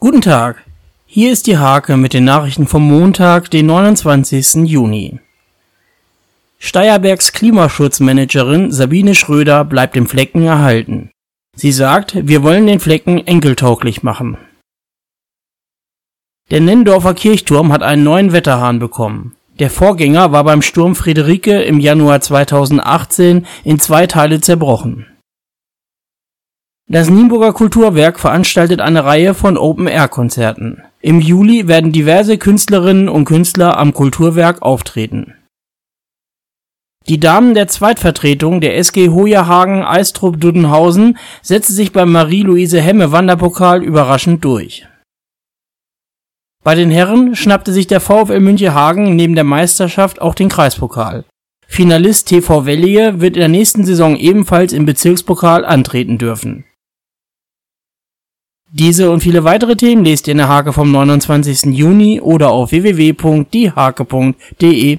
Guten Tag, hier ist die Hake mit den Nachrichten vom Montag, den 29. Juni. Steierbergs Klimaschutzmanagerin Sabine Schröder bleibt dem Flecken erhalten. Sie sagt, wir wollen den Flecken enkeltauglich machen. Der Nennendorfer Kirchturm hat einen neuen Wetterhahn bekommen. Der Vorgänger war beim Sturm Friederike im Januar 2018 in zwei Teile zerbrochen. Das Nienburger Kulturwerk veranstaltet eine Reihe von Open-Air-Konzerten. Im Juli werden diverse Künstlerinnen und Künstler am Kulturwerk auftreten. Die Damen der Zweitvertretung der SG Hojerhagen Eistrup Duddenhausen setzte sich beim Marie-Louise Hemme Wanderpokal überraschend durch. Bei den Herren schnappte sich der VfL Münchehagen neben der Meisterschaft auch den Kreispokal. Finalist TV Wellige wird in der nächsten Saison ebenfalls im Bezirkspokal antreten dürfen diese und viele weitere Themen lest ihr in der Hake vom 29. Juni oder auf www.diehake.de